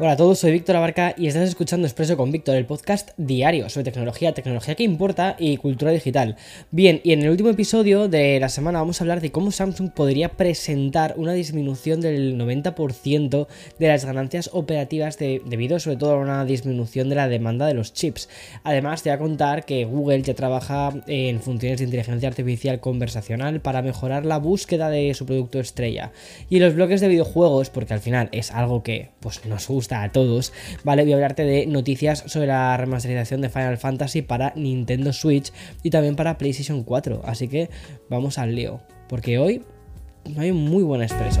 Hola a todos, soy Víctor Abarca y estás escuchando Expreso con Víctor, el podcast diario sobre tecnología, tecnología que importa y cultura digital. Bien, y en el último episodio de la semana vamos a hablar de cómo Samsung podría presentar una disminución del 90% de las ganancias operativas debido sobre todo a una disminución de la demanda de los chips. Además, te voy a contar que Google ya trabaja en funciones de inteligencia artificial conversacional para mejorar la búsqueda de su producto estrella. Y los bloques de videojuegos, porque al final es algo que pues, nos gusta a todos, ¿vale? Voy a hablarte de noticias sobre la remasterización de Final Fantasy para Nintendo Switch y también para PlayStation 4. Así que vamos al lío, porque hoy hay un muy buen expreso.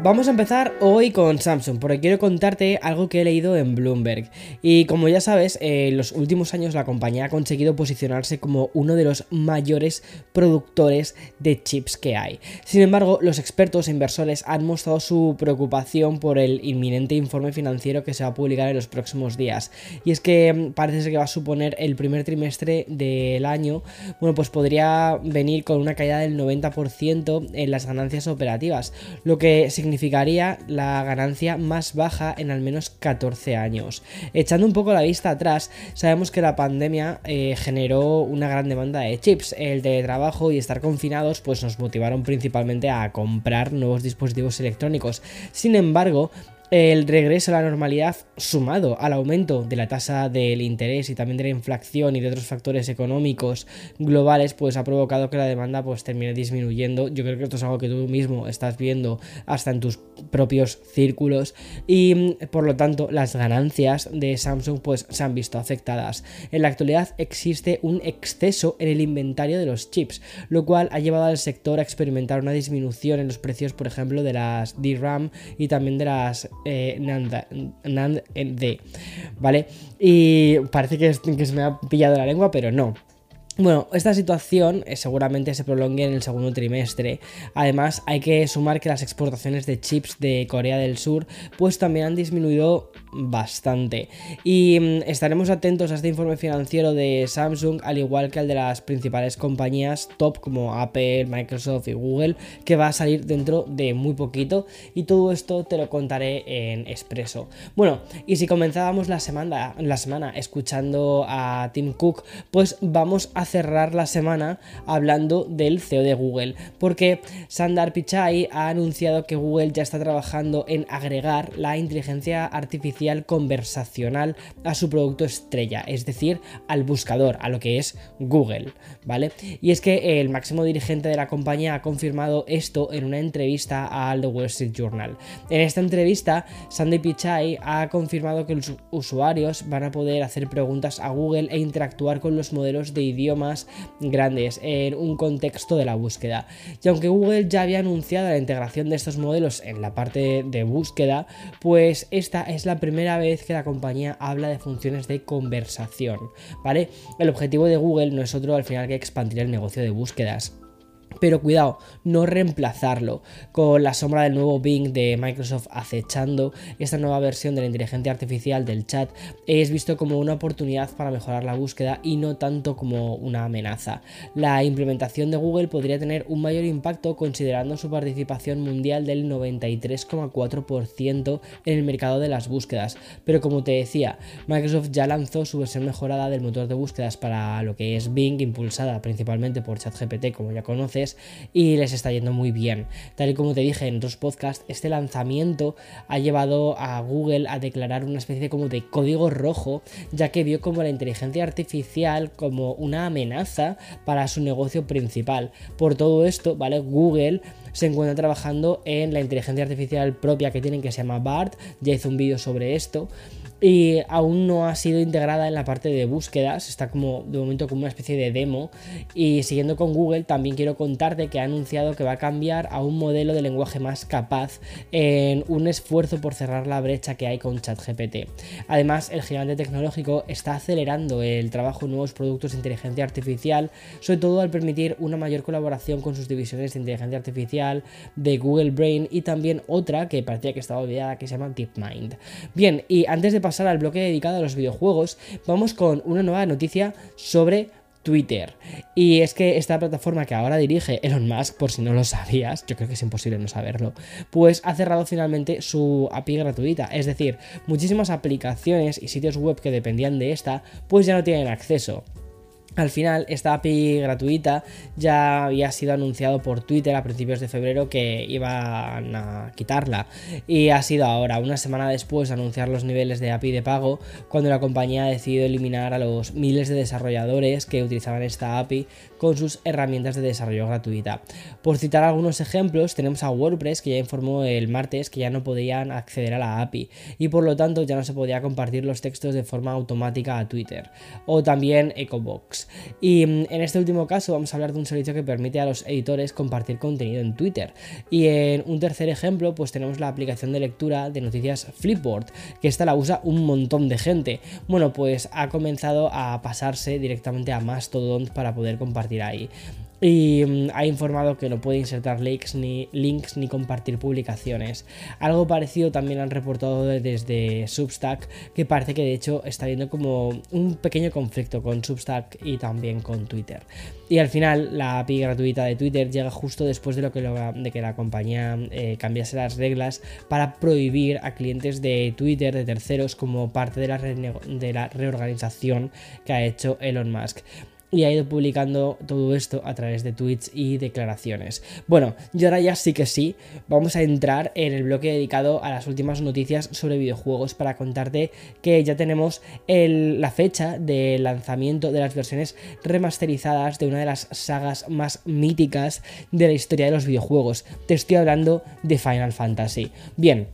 Vamos a empezar hoy con Samsung, porque quiero contarte algo que he leído en Bloomberg. Y como ya sabes, en los últimos años la compañía ha conseguido posicionarse como uno de los mayores productores de chips que hay. Sin embargo, los expertos e inversores han mostrado su preocupación por el inminente informe financiero que se va a publicar en los próximos días. Y es que mm, parece que va a suponer el primer trimestre del año, bueno, pues podría venir con una caída del 90% en las ganancias operativas, lo que significa significaría la ganancia más baja en al menos 14 años. Echando un poco la vista atrás, sabemos que la pandemia eh, generó una gran demanda de chips. El teletrabajo y estar confinados pues nos motivaron principalmente a comprar nuevos dispositivos electrónicos. Sin embargo, el regreso a la normalidad sumado al aumento de la tasa del interés y también de la inflación y de otros factores económicos globales pues ha provocado que la demanda pues termine disminuyendo. Yo creo que esto es algo que tú mismo estás viendo hasta en tus propios círculos. Y mm, por lo tanto las ganancias de Samsung pues se han visto afectadas. En la actualidad existe un exceso en el inventario de los chips lo cual ha llevado al sector a experimentar una disminución en los precios por ejemplo de las DRAM y también de las eh, Nand, D, ¿vale? Y parece que, que se me ha pillado la lengua, pero no. Bueno, esta situación eh, seguramente se prolongue en el segundo trimestre. Además, hay que sumar que las exportaciones de chips de Corea del Sur pues también han disminuido bastante. Y mm, estaremos atentos a este informe financiero de Samsung, al igual que al de las principales compañías top como Apple, Microsoft y Google, que va a salir dentro de muy poquito. Y todo esto te lo contaré en expreso. Bueno, y si comenzábamos la semana, la semana escuchando a Tim Cook, pues vamos a cerrar la semana hablando del CEO de Google, porque Sundar Pichai ha anunciado que Google ya está trabajando en agregar la inteligencia artificial conversacional a su producto estrella, es decir, al buscador, a lo que es Google, ¿vale? Y es que el máximo dirigente de la compañía ha confirmado esto en una entrevista al The Wall Street Journal. En esta entrevista, Sandy Pichai ha confirmado que los usuarios van a poder hacer preguntas a Google e interactuar con los modelos de idioma más grandes en un contexto de la búsqueda. Y aunque Google ya había anunciado la integración de estos modelos en la parte de búsqueda, pues esta es la primera vez que la compañía habla de funciones de conversación, ¿vale? El objetivo de Google no es otro al final que expandir el negocio de búsquedas Pero cuidado, no reemplazarlo. Con la sombra del nuevo Bing de Microsoft acechando, esta nueva versión de la inteligencia artificial del chat es visto como una oportunidad para mejorar la búsqueda y no tanto como una amenaza. La implementación de Google podría tener un mayor impacto considerando su participación mundial del 93,4% en el mercado de las búsquedas. Pero como te decía, Microsoft ya lanzó su versión mejorada del motor de búsquedas para lo que es Bing, impulsada principalmente por ChatGPT, como ya conoces y les está yendo muy bien. Tal y como te dije en otros podcasts, este lanzamiento ha llevado a Google a declarar una especie como de código rojo, ya que vio como la inteligencia artificial como una amenaza para su negocio principal. Por todo esto, ¿vale? Google se encuentra trabajando en la inteligencia artificial propia que tienen que se llama BART, ya hizo un vídeo sobre esto y aún no ha sido integrada en la parte de búsquedas, está como de momento como una especie de demo y siguiendo con Google también quiero contarte que ha anunciado que va a cambiar a un modelo de lenguaje más capaz en un esfuerzo por cerrar la brecha que hay con ChatGPT. Además, el gigante tecnológico está acelerando el trabajo en nuevos productos de inteligencia artificial, sobre todo al permitir una mayor colaboración con sus divisiones de inteligencia artificial de Google Brain y también otra que parecía que estaba olvidada que se llama DeepMind. Bien, y antes de pasar al bloque dedicado a los videojuegos, vamos con una nueva noticia sobre Twitter. Y es que esta plataforma que ahora dirige Elon Musk, por si no lo sabías, yo creo que es imposible no saberlo, pues ha cerrado finalmente su API gratuita. Es decir, muchísimas aplicaciones y sitios web que dependían de esta, pues ya no tienen acceso. Al final, esta API gratuita ya había sido anunciado por Twitter a principios de febrero que iban a quitarla. Y ha sido ahora, una semana después de anunciar los niveles de API de pago, cuando la compañía ha decidido eliminar a los miles de desarrolladores que utilizaban esta API con sus herramientas de desarrollo gratuita. Por citar algunos ejemplos, tenemos a WordPress que ya informó el martes que ya no podían acceder a la API y por lo tanto ya no se podía compartir los textos de forma automática a Twitter. O también EcoBox. Y mm, en este último caso vamos a hablar de un servicio que permite a los editores compartir contenido en Twitter. Y en un tercer ejemplo, pues tenemos la aplicación de lectura de noticias Flipboard, que esta la usa un montón de gente. Bueno, pues ha comenzado a pasarse directamente a Mastodon para poder compartir ahí y mm, ha informado que no puede insertar links ni, links ni compartir publicaciones. Algo parecido también han reportado desde Substack, que parece que de hecho está habiendo como un pequeño conflicto con Substack y también con Twitter. Y al final la API gratuita de Twitter llega justo después de, lo que, de que la compañía eh, cambiase las reglas para prohibir a clientes de Twitter, de terceros, como parte de la, de la reorganización que ha hecho Elon Musk y ha ido publicando todo esto a través de tweets y declaraciones. Bueno, y ahora ya sí que sí, vamos a entrar en el bloque dedicado a las últimas noticias sobre videojuegos para contarte que ya tenemos la fecha de lanzamiento de las versiones remasterizadas de una de las sagas más míticas de la historia de los videojuegos. Te estoy hablando de Final Fantasy. Bien,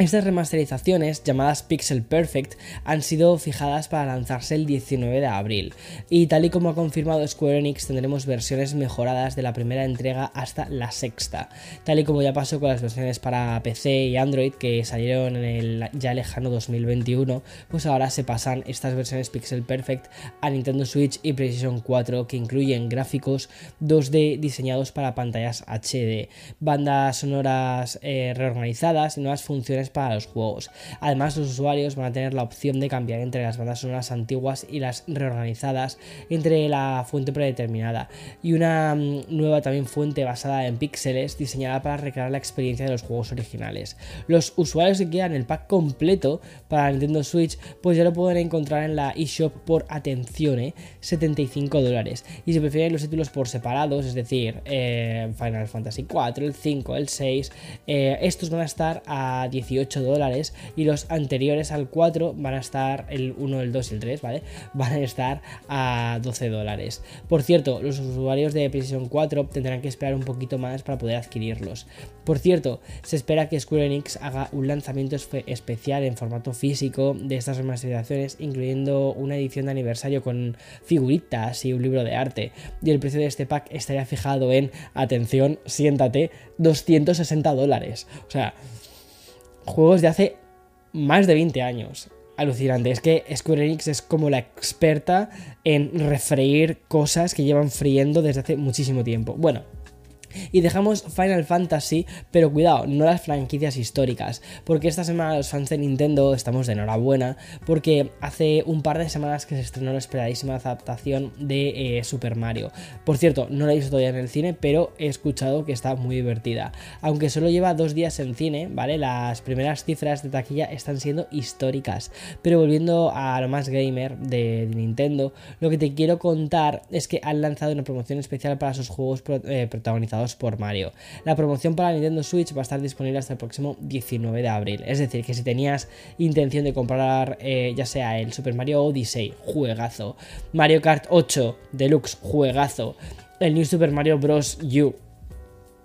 estas remasterizaciones, llamadas Pixel Perfect, han sido fijadas para lanzarse el 19 de abril, y tal y como ha confirmado Square Enix tendremos versiones mejoradas de la primera entrega hasta la sexta, tal y como ya pasó con las versiones para PC y Android que salieron en el ya lejano 2021, pues ahora se pasan estas versiones Pixel Perfect a Nintendo Switch y PlayStation 4 que incluyen gráficos 2D diseñados para pantallas HD, bandas sonoras eh, reorganizadas y nuevas funciones para los juegos. Además, los usuarios van a tener la opción de cambiar entre las bandas sonoras antiguas y las reorganizadas entre la fuente predeterminada y una mm, nueva también fuente basada en píxeles diseñada para recrear la experiencia de los juegos originales. Los usuarios que quieran el pack completo para Nintendo Switch pues ya lo pueden encontrar en la eShop por atención, 75 ¿eh? dólares. Y si prefieren los títulos por separados, es decir, eh, Final Fantasy 4, el 5, el 6, eh, estos van a estar a 18 dólares y los anteriores al 4 van a estar, el 1, el 2 y el 3, ¿vale? Van a estar a 12 dólares. Por cierto, los usuarios de PlayStation 4 tendrán que esperar un poquito más para poder adquirirlos. Por cierto, se espera que Square Enix haga un lanzamiento especial en formato físico de estas remasterizaciones, incluyendo una edición de aniversario con figuritas y un libro de arte. Y el precio de este pack estaría fijado en, atención, siéntate, 260 dólares. O sea, juegos de hace más de 20 años. Alucinante, es que Square Enix es como la experta en refreír cosas que llevan friendo desde hace muchísimo tiempo. Bueno, Y dejamos Final Fantasy, pero cuidado, no las franquicias históricas, porque esta semana los fans de Nintendo estamos de enhorabuena, porque hace un par de semanas que se estrenó la esperadísima adaptación de eh, Super Mario. Por cierto, no la he visto todavía en el cine, pero he escuchado que está muy divertida. Aunque solo lleva dos días en cine, ¿vale? Las primeras cifras de taquilla están siendo históricas. Pero volviendo a lo más gamer de, Nintendo, lo que te quiero contar es que han lanzado una promoción especial para sus juegos eh, protagonizados por Mario. La promoción para Nintendo Switch va a estar disponible hasta el próximo 19 de abril. Es decir, que si tenías intención de comprar eh, ya sea el Super Mario Odyssey, juegazo, Mario Kart 8 Deluxe, juegazo, el New Super Mario Bros. U,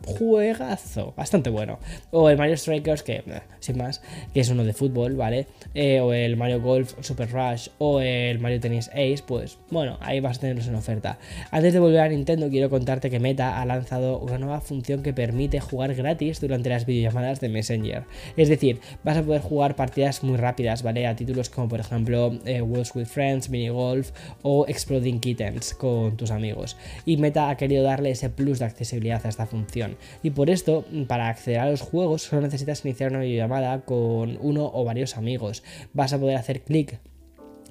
juegazo, bastante bueno. O el Mario Strikers, que eh, sin más, que es uno de fútbol, ¿vale? Eh, o el Mario Golf Super Rush o el Mario Tennis Ace, pues bueno, ahí vas a tenerlos en oferta. Antes de volver a Nintendo, quiero contarte que Meta ha lanzado una nueva función que permite jugar gratis durante las videollamadas de Messenger. Es decir, vas a poder jugar partidas muy rápidas, ¿vale? A títulos como por ejemplo eh, Worlds with Friends, Mini Golf o Exploding Kittens con tus amigos. Y Meta ha querido darle ese plus de accesibilidad a esta función. Y por esto, para acceder a los juegos, solo necesitas iniciar una videollamada con uno o varios amigos. Vas a poder hacer clic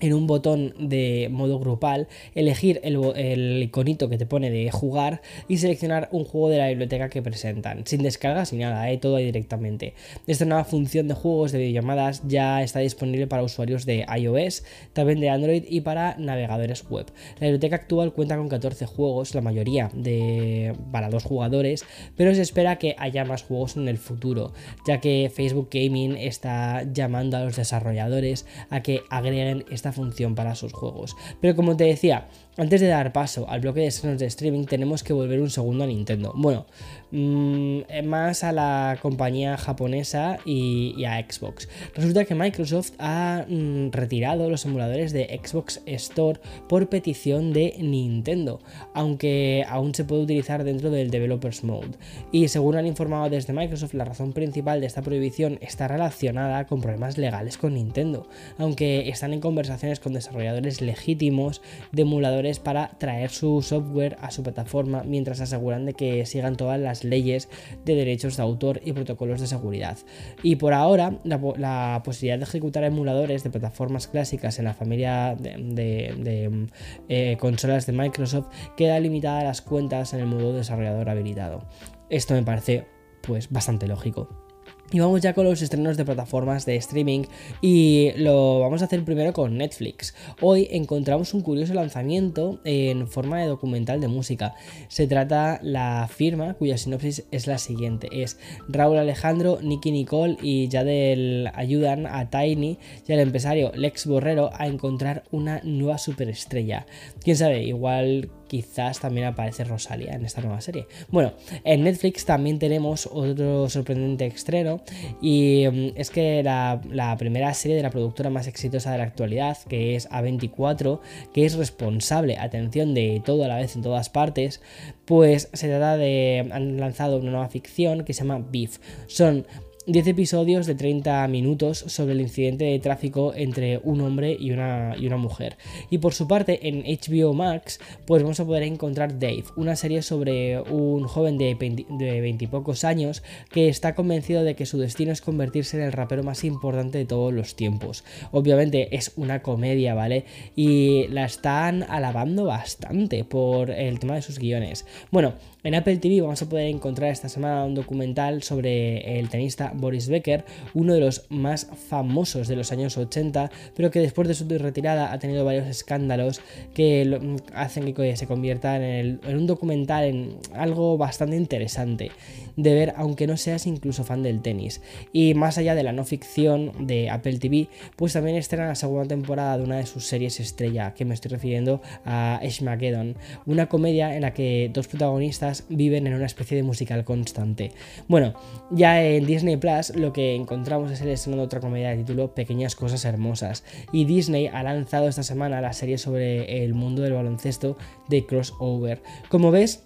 en un botón de modo grupal, elegir el, iconito que te pone de jugar y seleccionar un juego de la biblioteca que presentan, sin descargas ni nada, ¿eh? todo ahí directamente. Esta nueva función de juegos de videollamadas ya está disponible para usuarios de iOS, también de Android y para navegadores web. La biblioteca actual cuenta con 14 juegos, la mayoría de, para dos jugadores, pero se espera que haya más juegos en el futuro, ya que Facebook Gaming está llamando a los desarrolladores a que agreguen esta función para sus juegos. Pero como te decía, antes de dar paso al bloque de estrenos de streaming, tenemos que volver un segundo a Nintendo. Bueno, mm, más a la compañía japonesa y, a Xbox. Resulta que Microsoft ha mm, retirado los emuladores de Xbox Store por petición de Nintendo, aunque aún se puede utilizar dentro del Developers Mode. Y según han informado desde Microsoft, la razón principal de esta prohibición está relacionada con problemas legales con Nintendo, aunque están en conversaciones con desarrolladores legítimos de emuladores para traer su software a su plataforma mientras aseguran de que sigan todas las leyes de derechos de autor y protocolos de seguridad. Y por ahora, la, posibilidad de ejecutar emuladores de plataformas clásicas en la familia de, eh, consolas de Microsoft queda limitada a las cuentas en el modo desarrollador habilitado. Esto me parece pues bastante lógico. Y vamos ya con los estrenos de plataformas de streaming y lo vamos a hacer primero con Netflix. Hoy encontramos un curioso lanzamiento en forma de documental de música. Se trata la firma cuya sinopsis es la siguiente. Es Raúl Alejandro, Nicky Nicole y Yadel ayudan a Tiny y al empresario Lex Borrero a encontrar una nueva superestrella. Quién sabe, igual quizás también aparece Rosalia en esta nueva serie. Bueno, en Netflix también tenemos otro sorprendente estreno y mm, es que la, primera serie de la productora más exitosa de la actualidad, que es A24, que es responsable, atención, de todo a la vez en todas partes, pues se trata de, han lanzado una nueva ficción que se llama Beef. Son 10 episodios de 30 minutos sobre el incidente de tráfico entre un hombre y una, y una mujer. Y por su parte, en HBO Max, pues vamos a poder encontrar Dave, una serie sobre un joven de, de 20 y pocos años que está convencido de que su destino es convertirse en el rapero más importante de todos los tiempos. Obviamente es una comedia, ¿vale? Y la están alabando bastante por el tema de sus guiones. Bueno, en Apple TV vamos a poder encontrar esta semana un documental sobre el tenista Boris Becker, uno de los más famosos de los años 80, pero que después de su retirada ha tenido varios escándalos que hacen que se convierta en, un documental, en algo bastante interesante de ver, aunque no seas incluso fan del tenis. Y más allá de la no ficción de Apple TV, pues también estrena la segunda temporada de una de sus series estrella, que me estoy refiriendo a Ashmageddon, una comedia en la que dos protagonistas viven en una especie de musical constante. Bueno, ya en Disney Plus lo que encontramos es el estreno de otra comedia de título Pequeñas Cosas Hermosas. Y Disney ha lanzado esta semana la serie sobre el mundo del baloncesto de Crossover. Como ves,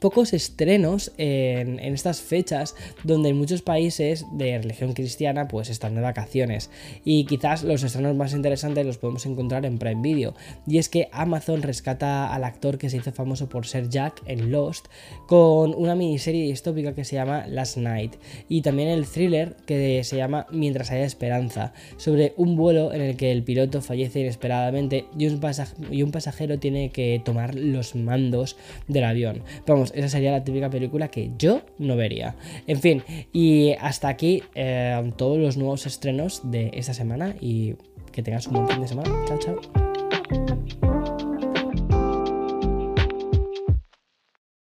pocos estrenos en, estas fechas donde en muchos países de religión cristiana pues están de vacaciones y quizás los estrenos más interesantes los podemos encontrar en Prime Video y es que Amazon rescata al actor que se hizo famoso por ser Jack en Lost con una miniserie distópica que se llama Last Night y también el thriller que se llama Mientras haya esperanza sobre un vuelo en el que el piloto fallece inesperadamente y un, y un pasajero tiene que tomar los mandos del avión. Vamos, esa sería la típica película que yo no vería. En fin, y hasta aquí eh, todos los nuevos estrenos de esta semana y que tengas un buen fin de semana. Chao, chao.